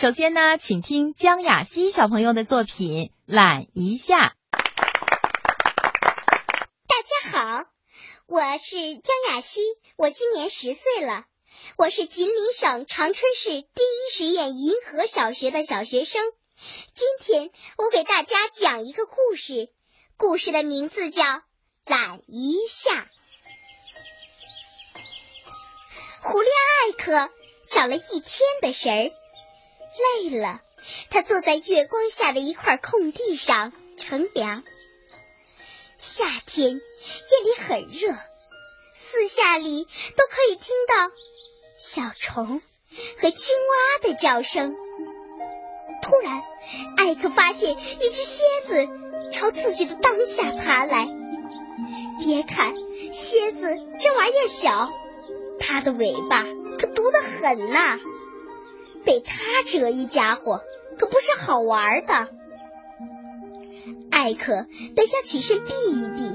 首先呢，请听江雅希小朋友的作品《懒一下》。大家好，我是江雅希，我今年十岁了，我是吉林省长春市第一实验银河小学的小学生。今天我给大家讲一个故事，故事的名字叫《懒一下》。狐狸艾克找了一天的神儿，累了，他坐在月光下的一块空地上乘凉。夏天夜里很热，四下里都可以听到小虫和青蛙的叫声。突然，艾克发现一只蝎子朝自己的裆下爬来。别看蝎子这玩意儿小。它的尾巴可毒得很呐，被它蛰一家伙可不是好玩的。艾克本想起身避一避，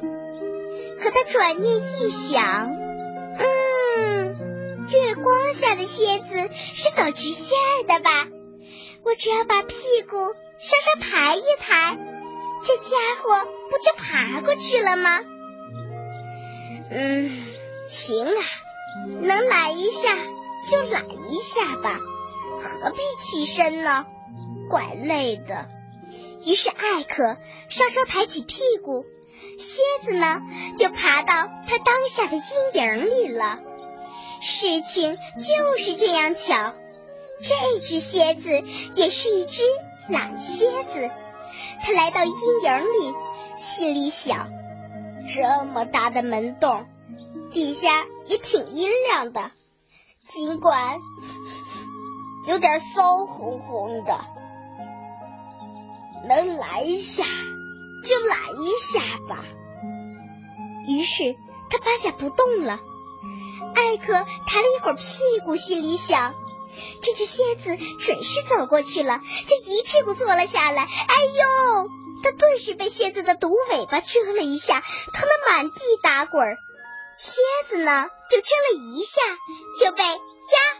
可他转念一想，嗯，月光下的蝎子是走直线的吧？我只要把屁股稍稍抬一抬，这家伙不就爬过去了吗？嗯，行啊。能懒一下就懒一下吧，何必起身呢？怪累的。于是艾克稍稍抬起屁股，蝎子呢就爬到他当下的阴影里了。事情就是这样巧，这只蝎子也是一只懒蝎子。它来到阴影里，心里想：这么大的门洞。底下也挺阴凉的，尽管有点骚红红的，能懒一下就懒一下吧。于是他趴下不动了。艾克抬了一会儿屁股，心里想：这只蝎子准是走过去了，就一屁股坐了下来。哎呦！他顿时被蝎子的毒尾巴蛰了一下，疼得满地打滚。蝎子呢，就蛰了一下，就被压。